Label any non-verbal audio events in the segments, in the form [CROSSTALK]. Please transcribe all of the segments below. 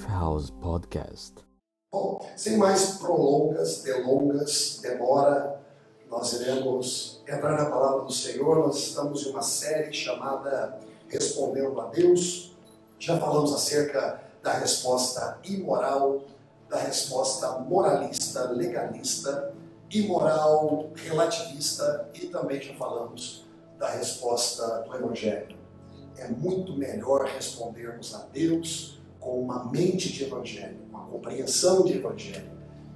Lifehouse Podcast. Bom, sem mais prolongas, delongas, demora, nós iremos entrar na palavra do Senhor. Nós estamos em uma série chamada Respondendo a Deus. Já falamos acerca da resposta imoral, da resposta moralista, legalista, imoral, relativista e também já falamos da resposta do Evangelho. É muito melhor respondermos a Deus com uma mente de Evangelho, uma compreensão de Evangelho.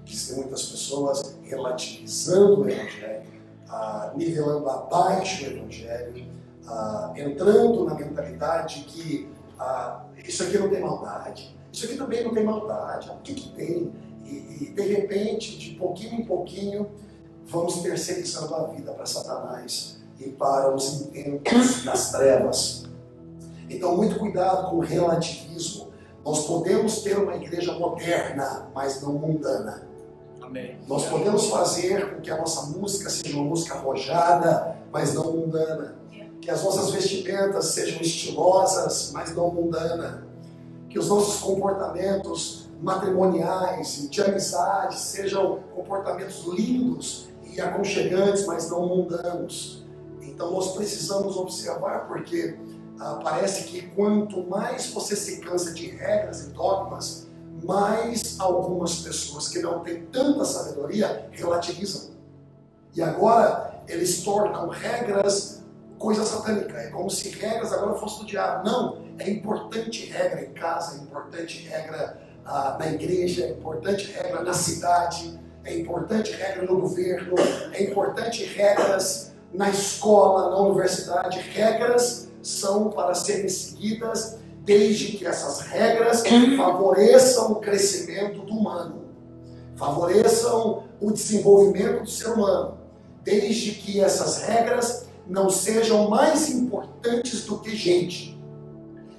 Existem muitas pessoas relativizando o Evangelho, ah, nivelando abaixo o Evangelho, ah, entrando na mentalidade que ah, isso aqui não tem maldade, isso aqui também não tem maldade, o que, que tem? E, e de repente, de pouquinho em pouquinho, vamos terceirizando a vida para Satanás e para os intentos das trevas. Então, muito cuidado com o relativismo. Nós podemos ter uma igreja moderna, mas não mundana. Amém. Nós podemos fazer com que a nossa música seja uma música arrojada, mas não mundana. Que as nossas vestimentas sejam estilosas, mas não mundana. Que os nossos comportamentos matrimoniais e de amizade sejam comportamentos lindos e aconchegantes, mas não mundanos. Então nós precisamos observar, porque ah, parece que quanto mais você se cansa de regras e dogmas, mais algumas pessoas que não têm tanta sabedoria relativizam. E agora eles tornam regras coisa satânica. É como se regras agora fossem do diabo. Não, é importante regra em casa, é importante regra ah, na igreja, é importante regra na cidade, é importante regra no governo, é importante regras na escola, na universidade. Regras são para serem seguidas desde que essas regras favoreçam o crescimento do humano, favoreçam o desenvolvimento do ser humano, desde que essas regras não sejam mais importantes do que gente.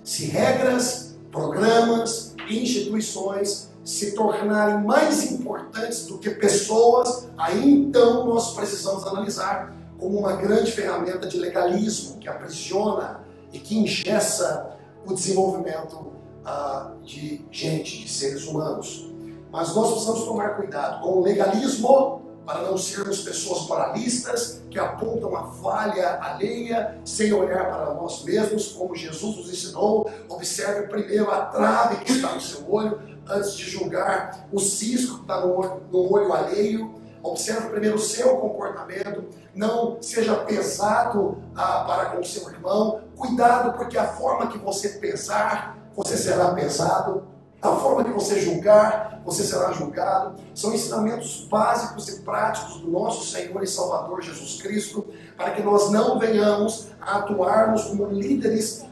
Se regras, programas, instituições se tornarem mais importantes do que pessoas, aí então nós precisamos analisar como uma grande ferramenta de legalismo que aprisiona e que ingessa o desenvolvimento ah, de gente, de seres humanos. Mas nós precisamos tomar cuidado com o legalismo para não sermos pessoas moralistas que apontam a falha alheia sem olhar para nós mesmos, como Jesus nos ensinou. Observe primeiro a trave que está no seu olho antes de julgar o cisco que está no olho, no olho alheio. Observe primeiro o seu comportamento, não seja pesado ah, para com o seu irmão. Cuidado, porque a forma que você pesar, você será pesado. A forma que você julgar, você será julgado. São ensinamentos básicos e práticos do nosso Senhor e Salvador Jesus Cristo, para que nós não venhamos a atuarmos como líderes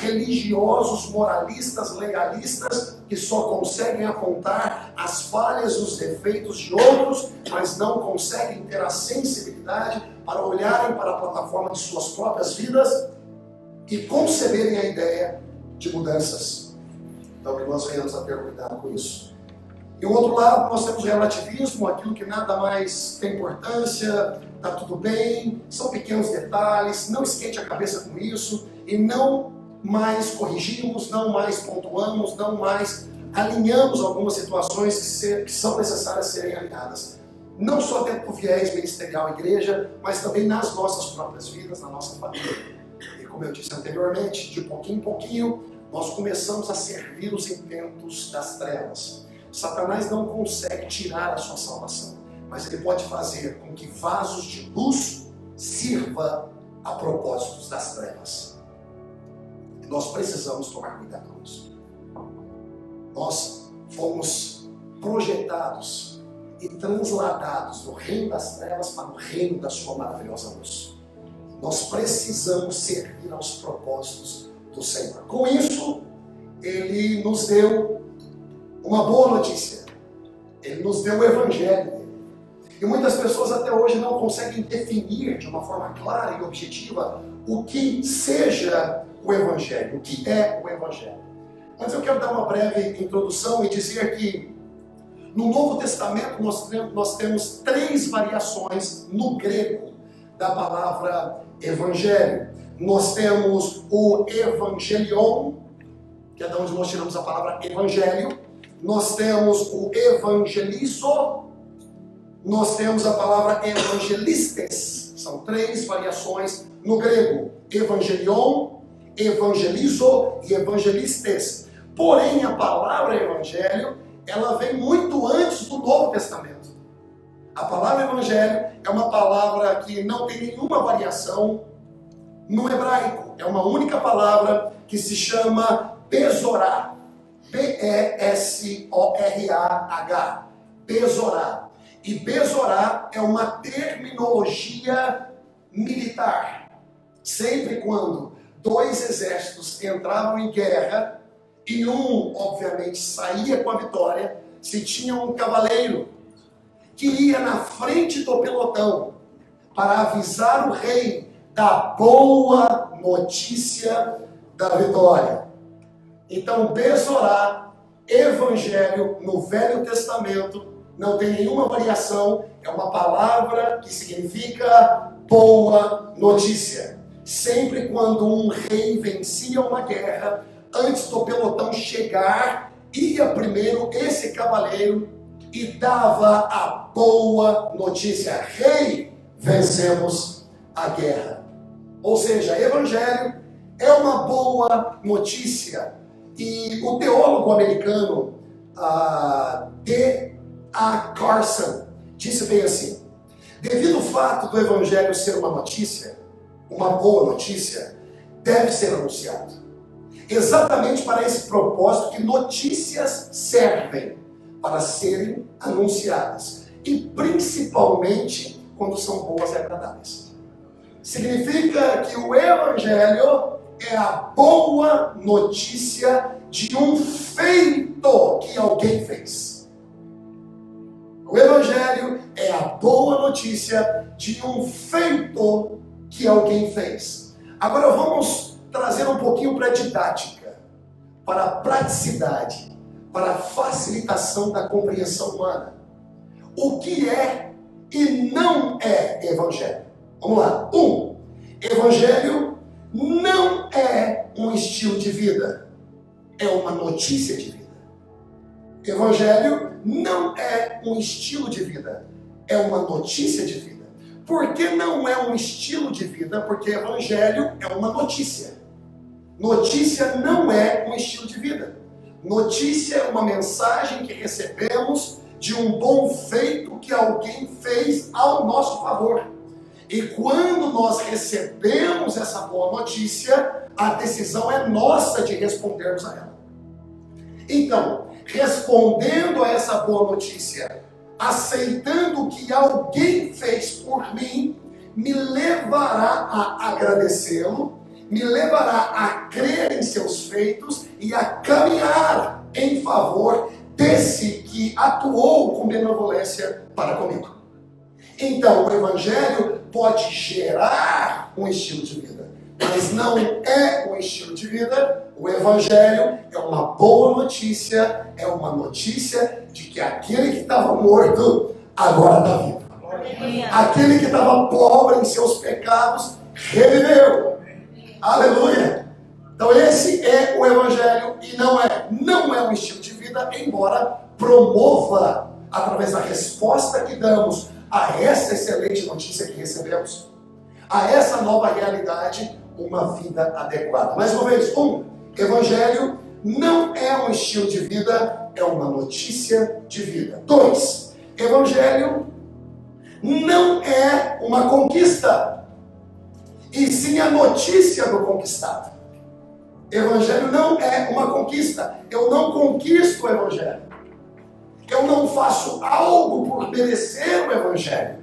religiosos, moralistas, legalistas, que só conseguem apontar as falhas e os defeitos de outros, mas não conseguem ter a sensibilidade para olharem para a plataforma de suas próprias vidas e conceberem a ideia de mudanças. Então, que nós venhamos a ter cuidado com isso. E o outro lado, nós temos relativismo, aquilo que nada mais tem importância, está tudo bem, são pequenos detalhes, não esquente a cabeça com isso e não mais corrigimos, não mais pontuamos, não mais alinhamos algumas situações que, ser, que são necessárias serem alinhadas. Não só dentro do viés ministerial igreja, mas também nas nossas próprias vidas, na nossa família. Como eu disse anteriormente, de pouquinho em pouquinho, nós começamos a servir os intentos das trevas. Satanás não consegue tirar a sua salvação, mas ele pode fazer com que vasos de luz sirva a propósitos das trevas. E nós precisamos tomar cuidado com isso. Nós fomos projetados e transladados do reino das trevas para o reino da sua maravilhosa luz. Nós precisamos servir aos propósitos do Senhor. Com isso, ele nos deu uma boa notícia. Ele nos deu o Evangelho. E muitas pessoas até hoje não conseguem definir de uma forma clara e objetiva o que seja o Evangelho, o que é o Evangelho. Mas eu quero dar uma breve introdução e dizer que no Novo Testamento nós, nós temos três variações no grego da palavra Evangelho nós temos o Evangelion, que é de onde nós tiramos a palavra evangelho. Nós temos o evangelizo, nós temos a palavra evangelistes. São três variações no grego: evangelion, evangelizo e evangelistes. Porém, a palavra evangelho, ela vem muito antes do Novo Testamento. A palavra evangelho é uma palavra que não tem nenhuma variação no hebraico. É uma única palavra que se chama Pesorá. P-E-S-O-R-A-H. Pesorá. E Pesorá é uma terminologia militar. Sempre quando dois exércitos entravam em guerra e um, obviamente, saía com a vitória, se tinha um cavaleiro que ia na frente do pelotão para avisar o rei da boa notícia da vitória. Então, Besorá, Evangelho no Velho Testamento, não tem nenhuma variação, é uma palavra que significa boa notícia. Sempre quando um rei vencia uma guerra, antes do pelotão chegar, ia primeiro esse cavaleiro e dava a boa notícia: Rei, vencemos a guerra. Ou seja, evangelho é uma boa notícia e o teólogo americano uh, D. A. Carson disse bem assim: devido ao fato do Evangelho ser uma notícia, uma boa notícia, deve ser anunciado. Exatamente para esse propósito que notícias servem para serem anunciadas e principalmente quando são boas e agradáveis. Significa que o Evangelho é a boa notícia de um feito que alguém fez. O Evangelho é a boa notícia de um feito que alguém fez. Agora vamos trazer um pouquinho para a didática, para a praticidade, para facilitação da compreensão humana. O que é e não é Evangelho? Vamos lá. Um, Evangelho não é um estilo de vida, é uma notícia de vida. Evangelho não é um estilo de vida, é uma notícia de vida. Por que não é um estilo de vida? Porque Evangelho é uma notícia. Notícia não é um estilo de vida. Notícia é uma mensagem que recebemos de um bom feito que alguém fez ao nosso favor. E quando nós recebemos essa boa notícia, a decisão é nossa de respondermos a ela. Então, respondendo a essa boa notícia, aceitando o que alguém fez por mim, me levará a agradecê-lo, me levará a crer em seus feitos e a caminhar em favor desse que atuou com benevolência para comigo. Então, o Evangelho pode gerar um estilo de vida, mas não é um estilo de vida. O Evangelho é uma boa notícia, é uma notícia de que aquele que estava morto agora está vivo. Aquele que estava pobre em seus pecados reviveu. Aleluia! Então esse é o Evangelho e não é, não é um estilo de vida, embora promova através da resposta que damos a essa excelente notícia que recebemos, a essa nova realidade, uma vida adequada. Mais uma vez, um, Evangelho não é um estilo de vida, é uma notícia de vida. Dois, Evangelho não é uma conquista, e sim a notícia do conquistado. Evangelho não é uma conquista. Eu não conquisto o Evangelho. Eu não faço algo por merecer o Evangelho.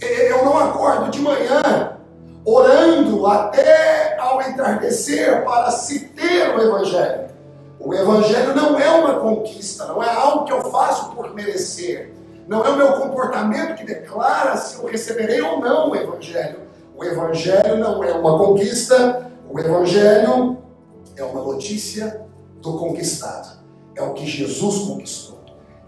Eu não acordo de manhã orando até ao entardecer para se ter o Evangelho. O Evangelho não é uma conquista, não é algo que eu faço por merecer. Não é o meu comportamento que declara se eu receberei ou não o Evangelho. O Evangelho não é uma conquista, o Evangelho é uma notícia do conquistado. É o que Jesus conquistou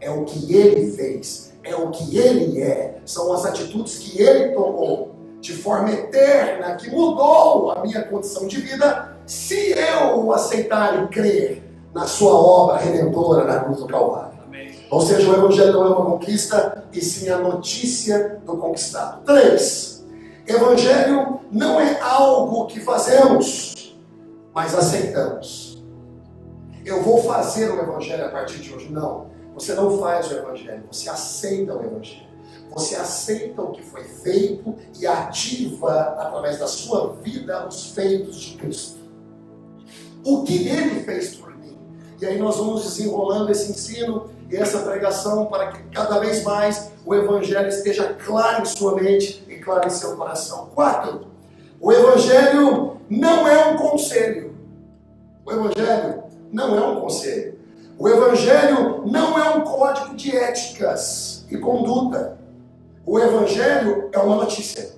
é o que ele fez, é o que ele é, são as atitudes que ele tomou de forma eterna, que mudou a minha condição de vida se eu aceitar e crer na sua obra redentora na cruz do Calvário. Ou seja, o Evangelho não é uma conquista, e sim a notícia do conquistado. Três, Evangelho não é algo que fazemos, mas aceitamos. Eu vou fazer o Evangelho a partir de hoje. Não, você não faz o Evangelho, você aceita o Evangelho. Você aceita o que foi feito e ativa através da sua vida os feitos de Cristo. O que ele fez por mim. E aí nós vamos desenrolando esse ensino e essa pregação para que cada vez mais o Evangelho esteja claro em sua mente claro em seu coração. Quatro, o Evangelho não é um conselho. O Evangelho não é um conselho. O Evangelho não é um código de éticas e conduta. O Evangelho é uma notícia.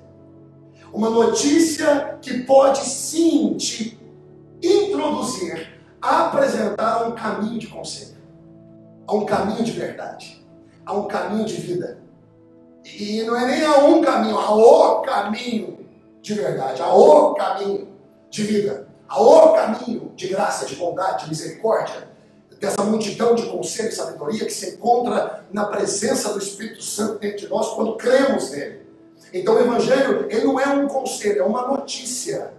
Uma notícia que pode sim te introduzir, apresentar um caminho de conselho a um caminho de verdade, a um caminho de vida. E não é nem a um caminho, a o caminho de verdade, a o caminho de vida, a o caminho de graça, de bondade, de misericórdia, dessa multidão de conselho e sabedoria que se encontra na presença do Espírito Santo dentro de nós quando cremos nele. Então o Evangelho, ele não é um conselho, é uma notícia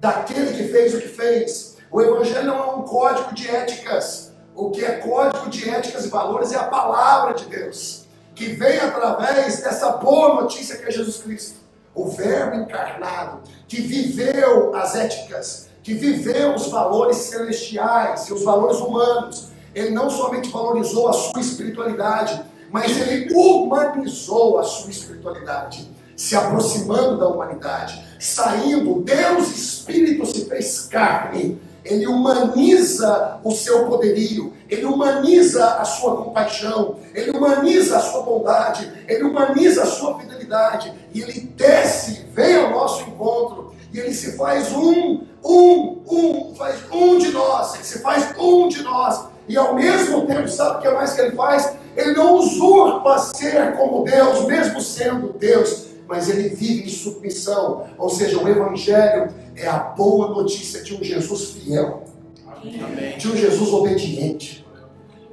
daquele que fez o que fez. O Evangelho não é um código de éticas, o que é código de éticas e valores é a palavra de Deus, que vem através dessa boa notícia que é Jesus Cristo, o Verbo encarnado, que viveu as éticas, que viveu os valores celestiais e os valores humanos. Ele não somente valorizou a sua espiritualidade, mas ele humanizou a sua espiritualidade, se aproximando da humanidade, saindo, Deus Espírito se fez carne ele humaniza o seu poderio, ele humaniza a sua compaixão, ele humaniza a sua bondade, ele humaniza a sua fidelidade, e ele desce, vem ao nosso encontro, e ele se faz um, um, um, faz um de nós, ele se faz um de nós, e ao mesmo tempo, sabe o que mais que ele faz? Ele não usurpa ser como Deus, mesmo sendo Deus, mas ele vive em submissão. Ou seja, o Evangelho é a boa notícia de um Jesus fiel, Amém. de um Jesus obediente,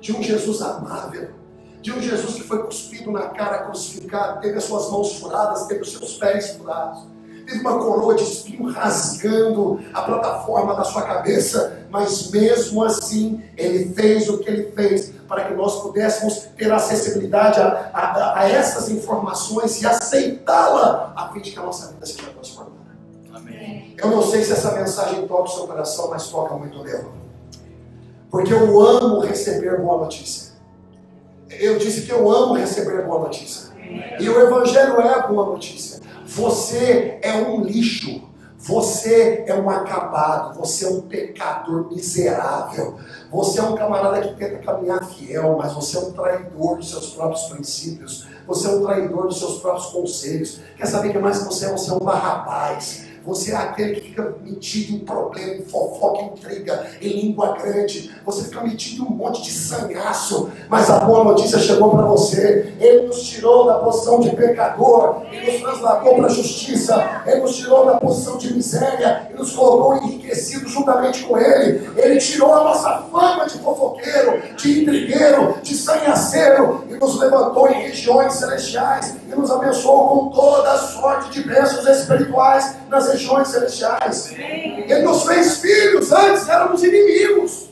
de um Jesus amável, de um Jesus que foi cuspido na cara, crucificado, teve as suas mãos furadas, teve os seus pés furados teve uma coroa de espinho rasgando a plataforma da sua cabeça, mas mesmo assim ele fez o que ele fez para que nós pudéssemos ter acessibilidade a, a, a essas informações e aceitá-la a fim de que a nossa vida seja transformada. Amém. Eu não sei se essa mensagem toca o seu coração, mas toca muito o meu. Porque eu amo receber boa notícia. Eu disse que eu amo receber boa notícia. E o Evangelho é boa notícia. Você é um lixo. Você é um acabado, você é um pecador miserável, você é um camarada que tenta caminhar fiel, mas você é um traidor dos seus próprios princípios, você é um traidor dos seus próprios conselhos. Quer saber o que mais você é? Você é um barrabás, você é aquele que fica metido em problema, em fofoca, intriga, em língua grande. Você fica metido em um monte de sanhaço. Mas a boa notícia chegou para você. Ele nos tirou da posição de pecador. Ele nos trasladou para a justiça. Ele nos tirou da posição de miséria. E nos colocou enriquecido juntamente com Ele. Ele tirou a nossa fama de fofoqueiro, de intrigueiro, de sanhaceiro. E nos levantou em regiões celestiais. E nos abençoou com toda a sorte de bênçãos espirituais nas regiões celestiais. Ele nos fez filhos, antes éramos inimigos,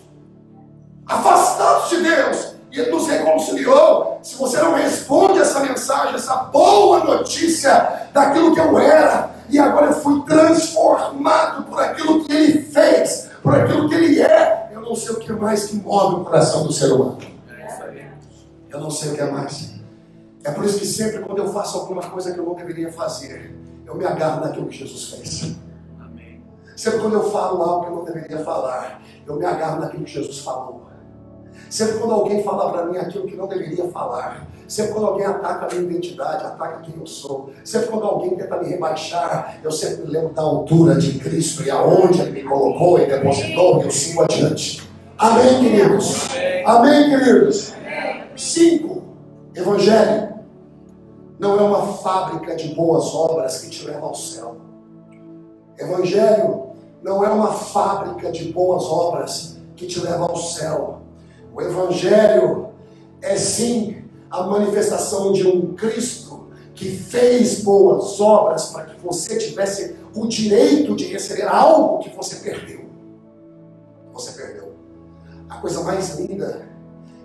afastados de Deus. E Ele nos reconciliou. Se você não responde essa mensagem, essa boa notícia daquilo que eu era, e agora eu fui transformado por aquilo que Ele fez, por aquilo que Ele é, eu não sei o que mais que move o coração do ser humano. Eu não sei o que é mais. É por isso que sempre quando eu faço alguma coisa que eu não deveria fazer, eu me agarro naquilo que Jesus fez. Amém. Sempre quando eu falo algo que eu não deveria falar, eu me agarro naquilo que Jesus falou. Sempre quando alguém fala para mim aquilo que não deveria falar, sempre quando alguém ataca a minha identidade, ataca quem eu sou, sempre quando alguém tenta me rebaixar, eu sempre me lembro da altura de Cristo e aonde Ele me colocou e depositou, e eu sigo adiante. Amém, queridos? Amém, queridos? Cinco, Evangelho não é uma fábrica de boas obras que te leva ao céu. Evangelho não é uma fábrica de boas obras que te leva ao céu. O Evangelho é sim a manifestação de um Cristo que fez boas obras para que você tivesse o direito de receber algo que você perdeu. Você perdeu. A coisa mais linda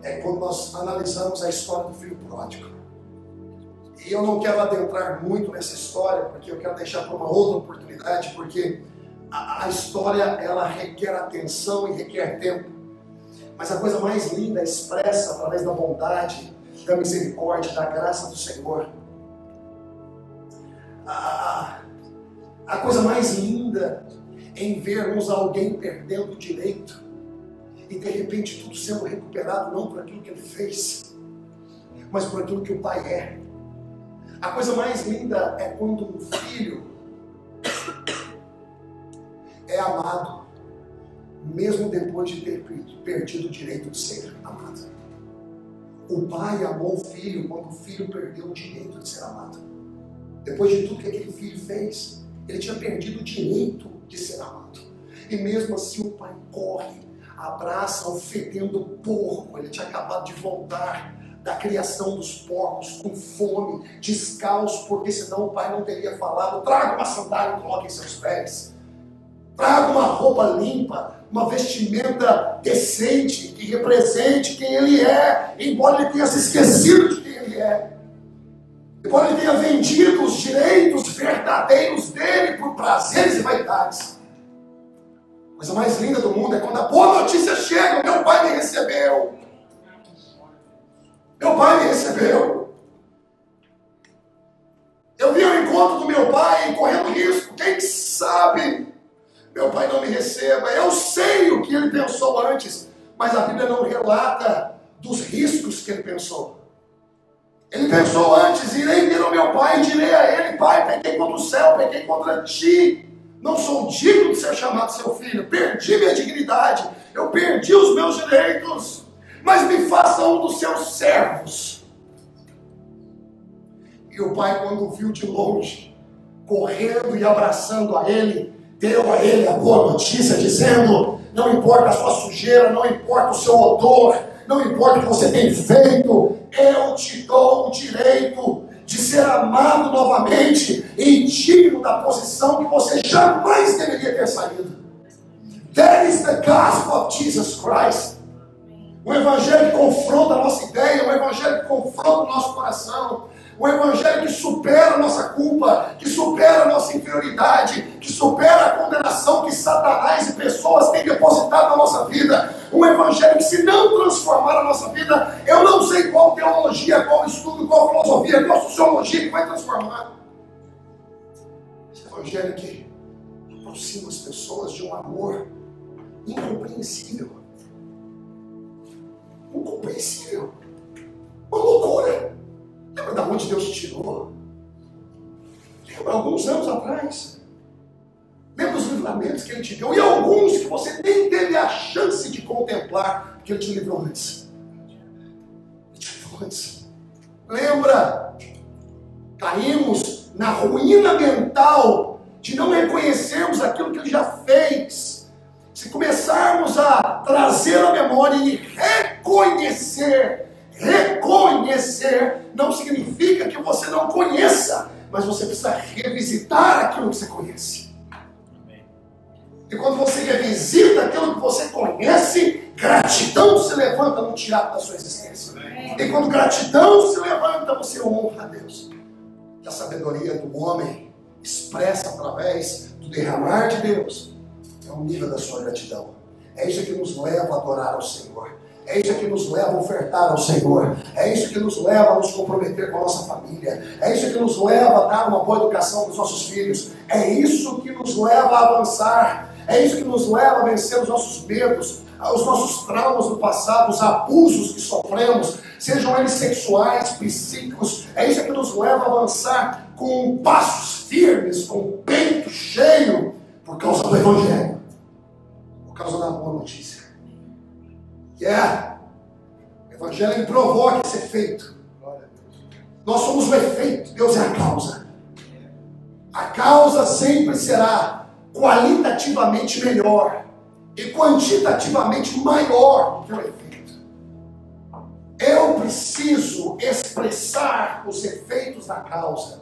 é quando nós analisamos a história do filho pródigo. E eu não quero adentrar muito nessa história, porque eu quero deixar para uma outra oportunidade, porque a, a história ela requer atenção e requer tempo. Mas a coisa mais linda é expressa através da bondade, da misericórdia, da graça do Senhor. A, a coisa mais linda em vermos alguém perdendo o direito e de repente tudo sendo recuperado não por aquilo que ele fez, mas por aquilo que o pai é. A coisa mais linda é quando um filho é amado, mesmo depois de ter perdido o direito de ser amado. O pai amou o filho quando o filho perdeu o direito de ser amado. Depois de tudo que aquele filho fez, ele tinha perdido o direito de ser amado. E mesmo assim o pai corre, abraça o fedendo porco. Ele tinha acabado de voltar da criação dos porcos, com fome, descalço, porque senão o pai não teria falado: traga uma sandália e coloque em seus pés. Traga uma roupa limpa, uma vestimenta decente, que represente quem ele é, embora ele tenha se esquecido de quem ele é. Embora ele tenha vendido os direitos verdadeiros dele por prazeres e vaidades. A coisa mais linda do mundo é quando a boa notícia chega: meu pai me recebeu. Antes, mas a Bíblia não relata dos riscos que ele pensou. Ele pensou antes, irei vir ao meu pai e direi a ele, pai, pequei contra o céu, pequei contra ti. Não sou digno de ser chamado seu filho, perdi minha dignidade, eu perdi os meus direitos mas me faça um dos seus servos. E o pai, quando viu de longe, correndo e abraçando a ele, deu a ele a boa notícia, dizendo: Não importa a sua sujeira, não importa o seu odor, não importa o que você tem feito, eu te dou o direito de ser amado novamente e digno da posição que você jamais deveria ter saído. That is the gospel of Jesus Christ. O Evangelho que confronta a nossa ideia, o Evangelho que confronta o nosso coração, o Evangelho que supera a nossa culpa, que supera a nossa inferioridade, que supera a condenação que Satanás e pessoas têm depositado na nossa vida. Um Evangelho que, se não transformar a nossa vida, eu não sei qual teologia, qual estudo, qual filosofia, qual sociologia que vai transformar. Esse Evangelho que aproxima as pessoas de um amor incompreensível incompreensível. Uma loucura. Lembra da onde Deus te tirou? Lembra alguns anos atrás? Lembra os livramentos que Ele te deu? E alguns que você nem teve a chance de contemplar, que Ele te livrou antes. Ele te livrou antes. Lembra? Caímos na ruína mental de não reconhecermos aquilo que Ele já fez se começarmos a trazer a memória e reconhecer, reconhecer não significa que você não conheça, mas você precisa revisitar aquilo que você conhece. E quando você revisita aquilo que você conhece, gratidão se levanta no teatro da sua existência. E quando gratidão se levanta, você honra a Deus. E a sabedoria do homem expressa através do derramar de Deus ao nível da sua gratidão. É isso que nos leva a adorar ao Senhor. É isso que nos leva a ofertar ao Senhor. É isso que nos leva a nos comprometer com a nossa família. É isso que nos leva a dar uma boa educação para os nossos filhos. É isso que nos leva a avançar. É isso que nos leva a vencer os nossos medos, os nossos traumas do passado, os abusos que sofremos, sejam eles sexuais, psíquicos. É isso que nos leva a avançar com passos firmes, com o peito cheio, por causa do Evangelho por causa da boa notícia. Yeah. O Evangelho provoca esse efeito. Nós somos o efeito, Deus é a causa. A causa sempre será qualitativamente melhor e quantitativamente maior que o efeito. Eu preciso expressar os efeitos da causa.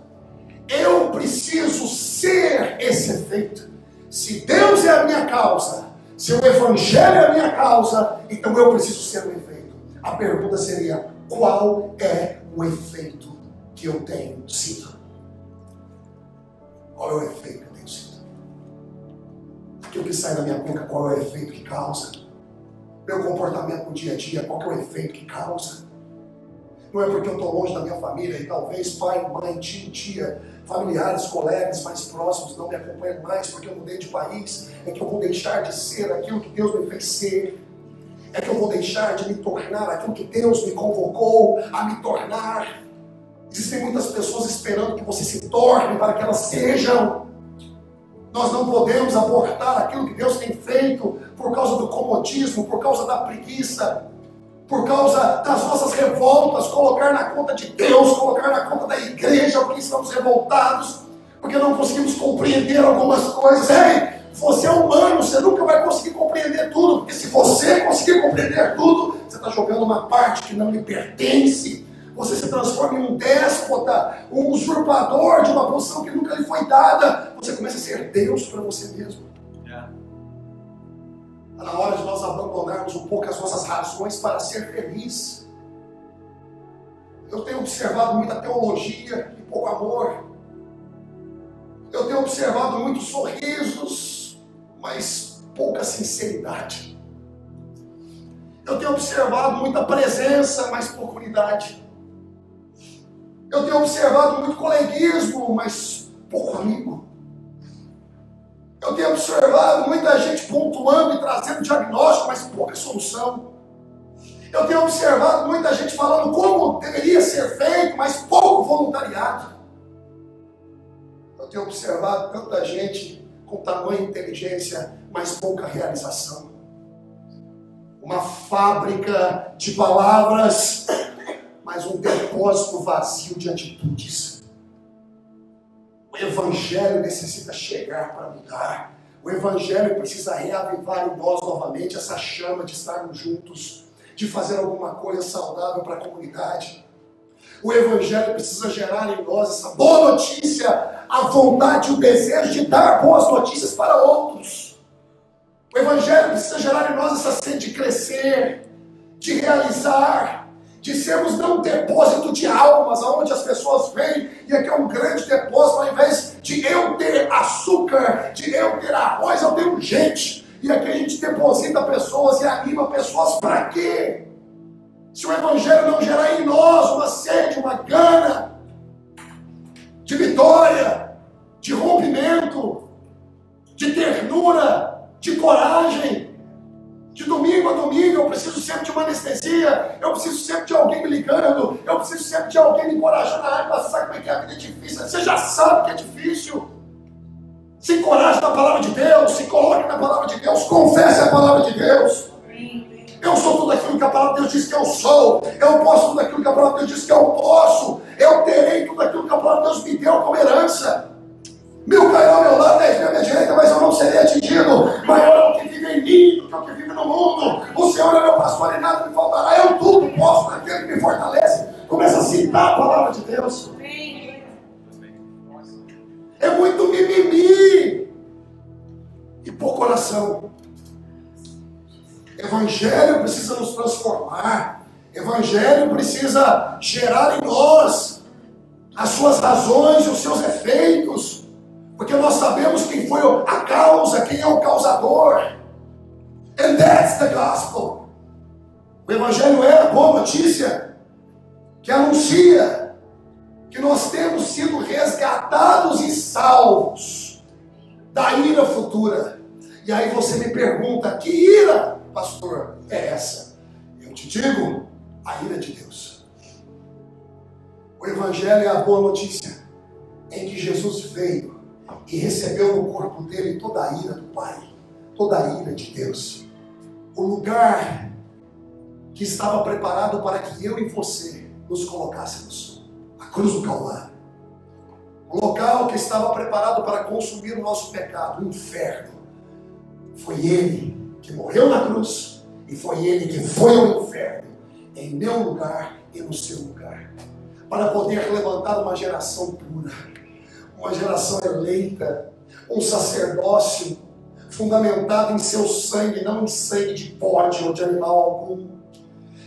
Eu preciso ser esse efeito. Se Deus é a minha causa, se o Evangelho é a minha causa, então eu preciso ser o efeito. A pergunta seria: qual é o efeito que eu tenho sido? Qual é o efeito Aquilo que sai da minha boca, qual é o efeito que causa? Meu comportamento no dia a dia, qual é o efeito que causa? Não é porque eu estou longe da minha família e talvez pai, mãe, tio, tia, familiares, colegas mais próximos não me acompanham mais porque eu mudei de país, é que eu vou deixar de ser aquilo que Deus me fez ser. É que eu vou deixar de me tornar aquilo que Deus me convocou a me tornar. Existem muitas pessoas esperando que você se torne para que elas sejam. Nós não podemos abortar aquilo que Deus tem feito por causa do comodismo, por causa da preguiça, por causa das nossas revoltas, colocar na conta de Deus, colocar na conta da igreja, porque estamos revoltados, porque não conseguimos compreender algumas coisas. Ei, você é humano, você nunca vai conseguir compreender tudo, porque se você conseguir compreender tudo, você está jogando uma parte que não lhe pertence. Você se transforma em um déspota, um usurpador de uma posição que nunca lhe foi dada. Você começa a ser Deus para você mesmo. Está é. na hora de nós abandonarmos um pouco as nossas razões para ser feliz. Eu tenho observado muita teologia e pouco amor. Eu tenho observado muitos sorrisos, mas pouca sinceridade. Eu tenho observado muita presença, mas pouca unidade. Eu tenho observado muito coleguismo, mas pouco amigo. Eu tenho observado muita gente pontuando e trazendo diagnóstico, mas pouca solução. Eu tenho observado muita gente falando como deveria ser feito, mas pouco voluntariado. Eu tenho observado tanta gente com tamanha inteligência, mas pouca realização. Uma fábrica de palavras mas um depósito vazio de atitudes. O Evangelho necessita chegar para mudar. O Evangelho precisa reavivar em nós novamente essa chama de estarmos juntos, de fazer alguma coisa saudável para a comunidade. O Evangelho precisa gerar em nós essa boa notícia, a vontade e o desejo de dar boas notícias para outros. O Evangelho precisa gerar em nós essa sede de crescer, de realizar, de não um depósito de almas, aonde as pessoas vêm e aqui é um grande depósito, ao invés de eu ter açúcar, de eu ter arroz, eu tenho gente. E aqui a gente deposita pessoas e anima pessoas para quê? Se o Evangelho não gerar em nós uma sede, uma gana de vitória, de rompimento, de ternura, de coragem, de domingo a domingo, eu preciso sempre de uma anestesia, eu preciso sempre de alguém me ligando, eu preciso sempre de alguém me encorajando. Você sabe como é que é a vida é difícil? Você já sabe que é difícil. Se encoraje na palavra de Deus, se coloque na palavra de Deus, confesse a palavra de Deus. Eu sou tudo aquilo que a palavra de Deus diz que eu sou. Eu posso tudo aquilo que a palavra de Deus diz que eu posso. Eu terei tudo aquilo que a palavra de Deus me deu como herança. Mil cairão ao meu lado, dez mil à minha direita, mas eu não serei atingido. Maior é o que vive em mim do que o que vive no mundo. O Senhor é meu pastor e nada me faltará. Eu tudo posso naquele que me fortalece. Começa a citar a palavra de Deus. É muito mimimi e pouco coração. Evangelho precisa nos transformar. Evangelho precisa gerar em nós as suas razões, os seus efeitos. Porque nós sabemos quem foi a causa, quem é o causador. And that's the gospel. O Evangelho é a boa notícia que anuncia que nós temos sido resgatados e salvos da ira futura. E aí você me pergunta: que ira, pastor, é essa? Eu te digo: a ira de Deus. O Evangelho é a boa notícia em que Jesus veio e recebeu no corpo dele toda a ira do Pai, toda a ira de Deus. O lugar que estava preparado para que eu e você nos colocássemos a cruz do Calvário, o local que estava preparado para consumir o nosso pecado, o inferno. Foi Ele que morreu na cruz e foi Ele que foi ao inferno, em meu lugar e no seu lugar, para poder levantar uma geração pura, uma geração eleita, um sacerdócio fundamentado em seu sangue, não em sangue de bode ou de animal algum.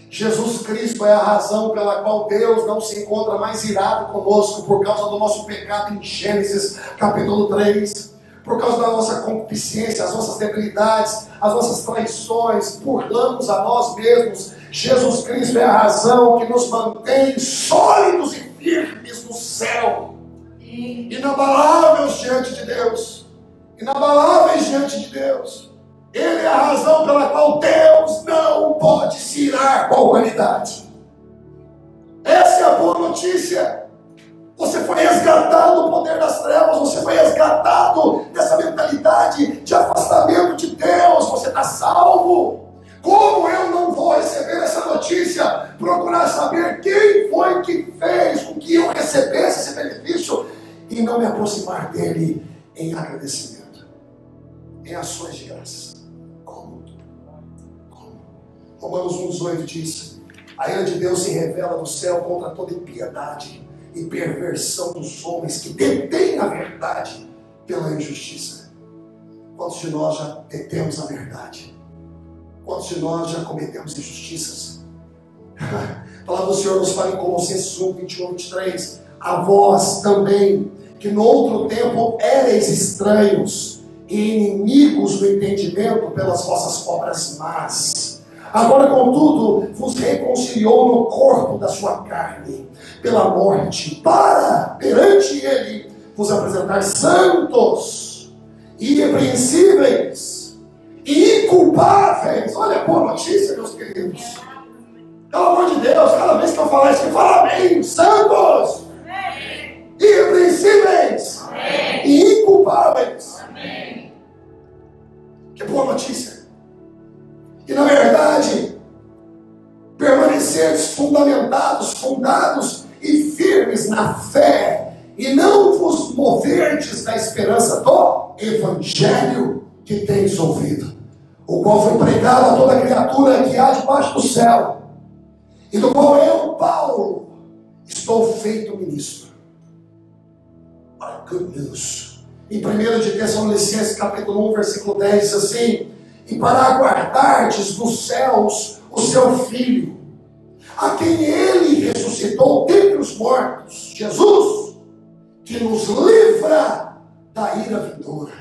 Jesus Cristo é a razão pela qual Deus não se encontra mais irado conosco por causa do nosso pecado em Gênesis capítulo 3, por causa da nossa concupiscência, as nossas debilidades, as nossas traições, burlamos a nós mesmos. Jesus Cristo é a razão que nos mantém sólidos e firmes no céu, inabaláveis diante de Deus inabaláveis diante de Deus. Ele é a razão pela qual Deus não pode se irar com a humanidade. Essa é a boa notícia. Você foi resgatado do poder das trevas, você foi resgatado dessa mentalidade de afastamento de Deus, você está salvo. Como eu não vou receber essa notícia? Procurar saber quem foi que fez com que eu recebesse esse benefício e não me aproximar dele em agradecimento em ações de graça. Como? Como? Romanos 1,18 diz: A ira de Deus se revela do céu contra toda impiedade e perversão dos homens que detêm a verdade pela injustiça. Quantos de nós já detemos a verdade? Quantos de nós já cometemos injustiças? [LAUGHS] A palavra do Senhor nos fala em Colossenses 1, 21, 23. A vós também, que no outro tempo éreis estranhos inimigos do entendimento pelas vossas obras más. Agora, contudo, vos reconciliou no corpo da sua carne, pela morte, para, perante ele, vos apresentar santos, irrepreensíveis e inculpáveis. Olha a boa notícia, meus queridos. Pelo amor de Deus, cada vez que eu falar isso, fala amém. Santos, irrepreensíveis e inculpáveis. Que boa notícia. E na verdade, permaneceres fundamentados, fundados e firmes na fé, e não vos moverdes da esperança do Evangelho que tens ouvido, o qual foi pregado a toda criatura que há debaixo do céu, e do qual eu, Paulo, estou feito ministro. Olha, good news em 1 de Tessalonicenses capítulo 1, versículo 10, diz assim, e para aguardardes nos céus o seu Filho, a quem ele ressuscitou dentre os mortos, Jesus, que nos livra da ira vindoura.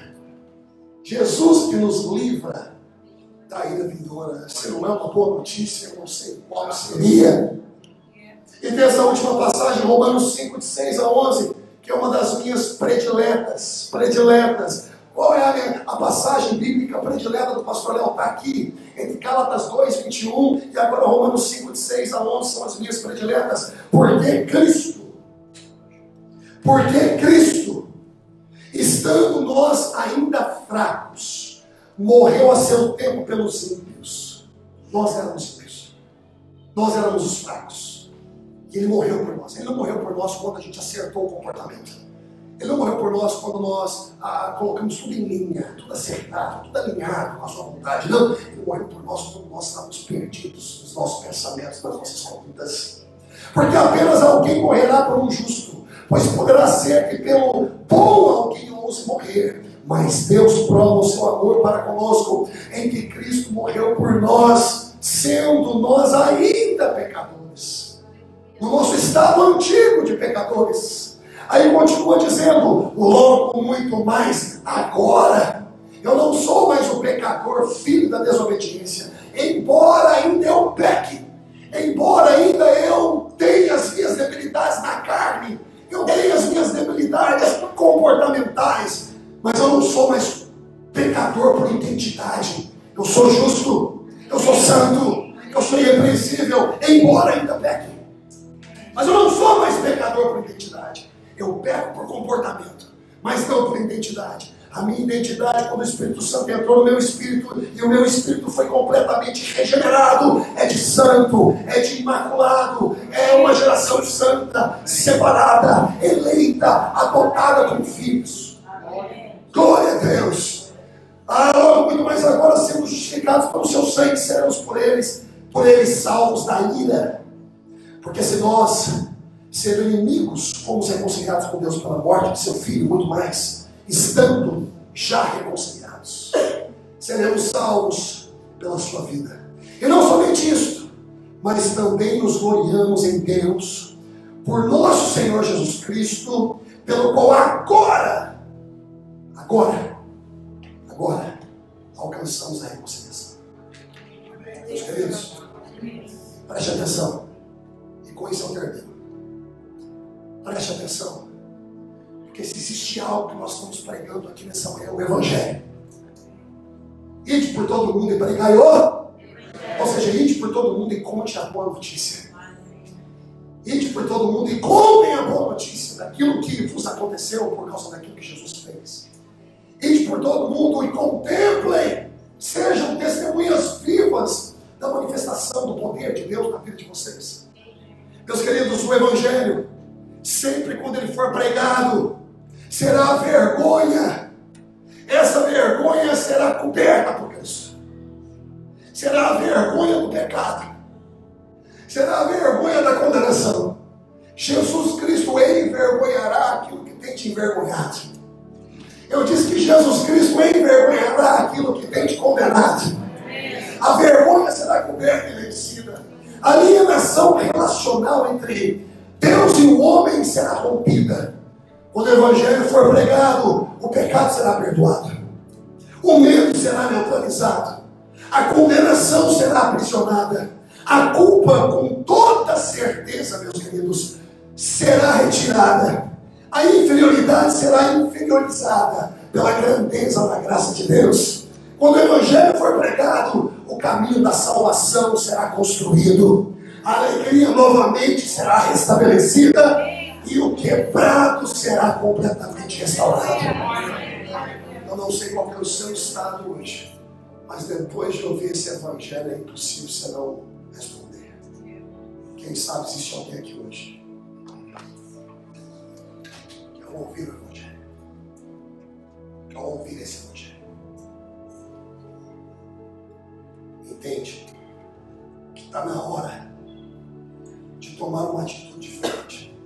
Jesus que nos livra da ira vindoura. Se não é uma boa notícia, eu não sei qual seria. E tem essa última passagem, Romanos 5, de 6 a 11 que é uma das minhas prediletas, prediletas. Qual é a, minha, a passagem bíblica predileta do pastor Léo? Está aqui, entre Gálatas 2, 21 e agora Romanos 5, de 6 a 11 são as minhas prediletas. Porque Cristo, porque Cristo, estando nós ainda fracos, morreu a seu tempo pelos ímpios. Nós éramos ímpios. Nós éramos os fracos. Ele morreu por nós. Ele não morreu por nós quando a gente acertou o comportamento. Ele não morreu por nós quando nós ah, colocamos tudo em linha, tudo acertado, tudo alinhado com a sua vontade. Não, ele morreu por nós quando nós estávamos perdidos nos nossos pensamentos, nas nossas condutas. Porque apenas alguém morrerá por um justo, pois poderá ser que pelo bom alguém ouse morrer. Mas Deus prova o seu amor para conosco, em que Cristo morreu por nós, sendo nós ainda pecadores no nosso estado antigo de pecadores. Aí continua dizendo, logo muito mais agora. Eu não sou mais o pecador, filho da desobediência. Embora ainda eu peque, embora ainda eu tenha as minhas debilidades na carne, eu tenho as minhas debilidades comportamentais, mas eu não sou mais pecador por identidade. Eu sou justo, eu sou santo, eu sou irrepreensível, embora ainda peque. Mas eu não sou mais pecador por identidade. Eu peco por comportamento, mas não por identidade. A minha identidade, quando o Espírito Santo entrou no meu espírito e o meu espírito foi completamente regenerado, é de santo, é de imaculado, é uma geração santa, separada, eleita, adotada como filhos. Glória a Deus. Ah, muito mais agora sermos justificados pelo seu sangue, seremos por eles, por eles salvos da ira. Porque se nós, sendo inimigos, fomos reconciliados com Deus pela morte de seu filho, muito mais estando já reconciliados. Seremos salvos pela sua vida. E não somente isso, mas também nos gloriamos em Deus, por nosso Senhor Jesus Cristo, pelo qual agora, agora, agora, alcançamos a reconciliação. Meus queridos, preste atenção. Com isso eu termino. Preste atenção. Porque se existe algo que nós estamos pregando aqui nessa manhã, é o Evangelho. Ide por todo mundo e pregai o. Ou seja, ide por todo mundo e conte a boa notícia. Ide por todo mundo e contem a boa notícia daquilo que vos aconteceu por causa daquilo que Jesus fez. Ide por todo mundo e contemplem, sejam testemunhas vivas da manifestação do poder de Deus na vida de vocês. Meus queridos, o Evangelho, sempre quando ele for pregado, será vergonha. Essa vergonha será coberta por Cristo. Será a vergonha do pecado. Será a vergonha da condenação. Jesus Cristo envergonhará aquilo que tem te envergonhado. Eu disse que Jesus Cristo envergonhará aquilo que tem te condenado. A vergonha será coberta e vencida. A alienação relacional entre Deus e o homem será rompida. Quando o Evangelho for pregado, o pecado será perdoado, o medo será neutralizado, a condenação será aprisionada, a culpa, com toda certeza, meus queridos, será retirada, a inferioridade será inferiorizada pela grandeza da graça de Deus. Quando o Evangelho for pregado, o caminho da salvação será construído, a alegria novamente será restabelecida e o quebrado será completamente restaurado. Eu não sei qual é o seu estado hoje, mas depois de ouvir esse evangelho é impossível você não responder. Quem sabe existe alguém aqui hoje que ao ouvir o evangelho, que ao ouvir esse evangelho, está na hora de tomar uma atitude diferente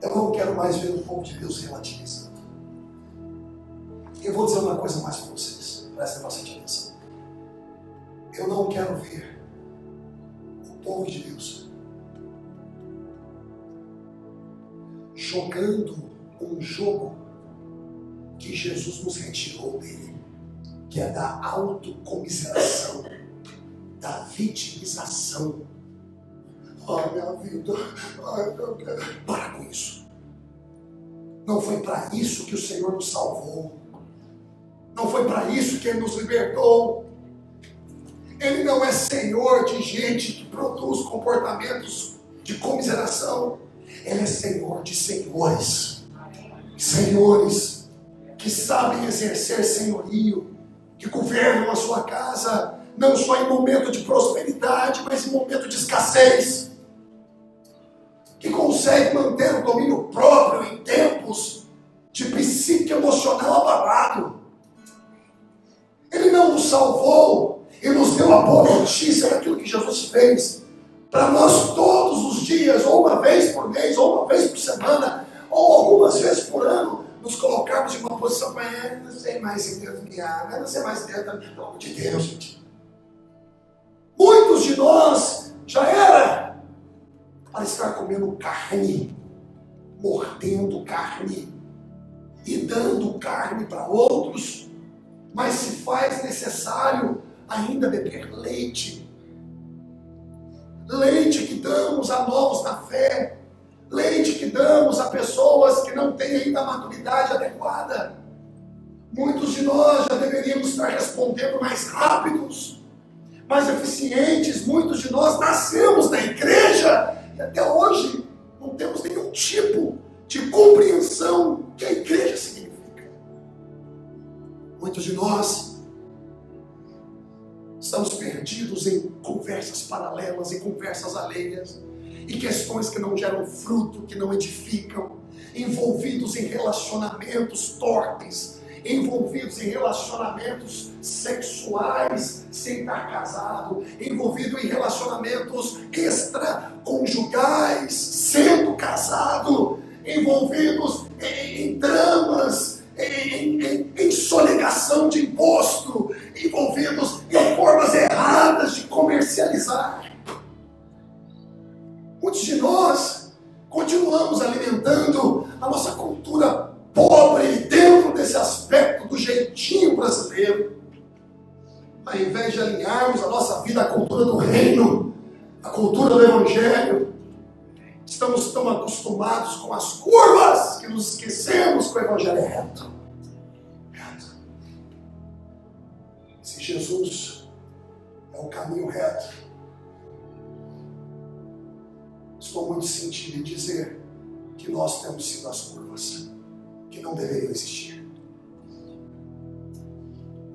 Eu não quero mais ver o povo de Deus relativizando. Eu vou dizer uma coisa mais Para com isso. Não foi para isso que o Senhor nos salvou. Não foi para isso que Ele nos libertou. Ele não é Senhor de gente que produz comportamentos de comiseração. Ele é Senhor de senhores. Senhores que sabem exercer senhorio, que governam a sua casa, não só em momento de prosperidade, mas em momento de escassez consegue manter o domínio próprio em tempos de psique emocional abalado. Ele não nos salvou e nos deu a boa notícia daquilo que Jesus fez para nós todos os dias, ou uma vez por mês, ou uma vez por semana, ou algumas vezes por ano, nos colocarmos em uma posição, ah, não sei mais se Deus me ama, não sei mais se Deus, pelo amor de Deus. Muitos de nós já era para estar comendo carne, mordendo carne e dando carne para outros, mas se faz necessário ainda beber leite. Leite que damos a novos na fé, leite que damos a pessoas que não têm ainda a maturidade adequada. Muitos de nós já deveríamos estar respondendo mais rápidos, mais eficientes. Muitos de nós nascemos na igreja até hoje não temos nenhum tipo de compreensão que a igreja significa. Muitos de nós estamos perdidos em conversas paralelas, em conversas alheias, em questões que não geram fruto, que não edificam, envolvidos em relacionamentos torpes, envolvidos em relacionamentos sexuais sem estar casado, envolvido em relacionamentos extraconjugais sendo casado, envolvidos em, em dramas, em, em, em sonegação de imposto, envolvidos em formas erradas de comercializar. Muitos de nós continuamos alimentando a nossa cultura pobre dentro desse aspecto do jeitinho brasileiro, ao invés de alinharmos a nossa vida à cultura do reino, à cultura do evangelho, estamos tão acostumados com as curvas que nos esquecemos que o evangelho é reto. Se Jesus é o caminho reto, estou muito sentido em dizer que nós temos sido as curvas que não deveriam existir.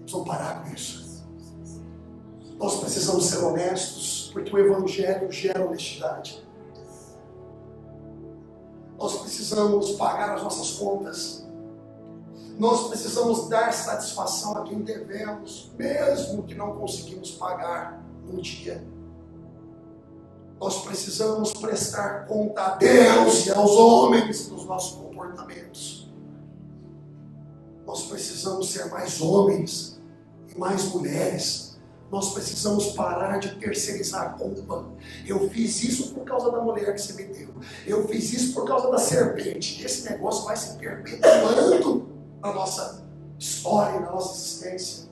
Precisamos parar com isso. Nós precisamos ser honestos, porque o Evangelho gera honestidade. Nós precisamos pagar as nossas contas. Nós precisamos dar satisfação a quem devemos, mesmo que não conseguimos pagar no dia. Nós precisamos prestar conta a Deus e aos homens dos nossos comportamentos. Nós precisamos ser mais homens e mais mulheres. Nós precisamos parar de terceirizar a culpa. Eu fiz isso por causa da mulher que você me deu. Eu fiz isso por causa da serpente. Esse negócio vai se perpetuando na nossa história, na nossa existência.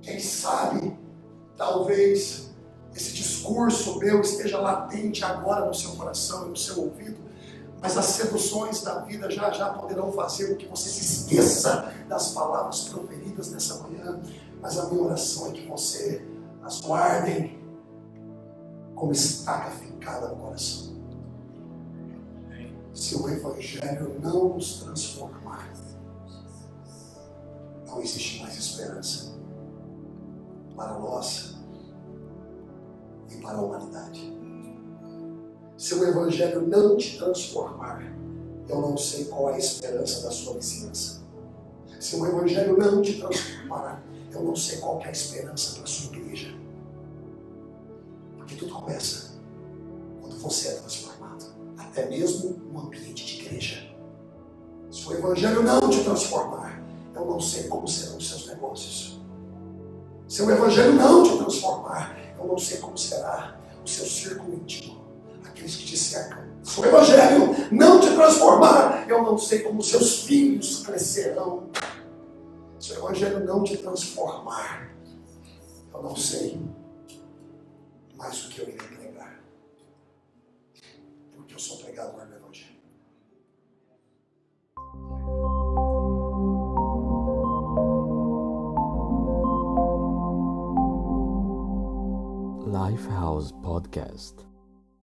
Quem sabe, talvez esse discurso meu esteja latente agora no seu coração e no seu ouvido mas as seduções da vida já já poderão fazer com que você se esqueça das palavras proferidas nessa manhã. Mas a minha oração é que você as guardem como estaca fincada no coração. Se o Evangelho não nos transformar, não existe mais esperança para nós e para a humanidade. Se o Evangelho não te transformar, eu não sei qual é a esperança da sua vizinhança. Se o Evangelho não te transformar, eu não sei qual é a esperança da sua igreja. Porque tudo começa quando você é transformado, até mesmo no ambiente de igreja. Se o Evangelho não te transformar, eu não sei como serão os seus negócios. Se o Evangelho não te transformar, eu não sei como será o seu círculo íntimo aqueles que te cercam. Se o Evangelho não te transformar, eu não sei como seus filhos crescerão. Se o Evangelho não te transformar, eu não sei mais o que eu irei pregar. Porque eu sou pregador do Evangelho. Lifehouse Podcast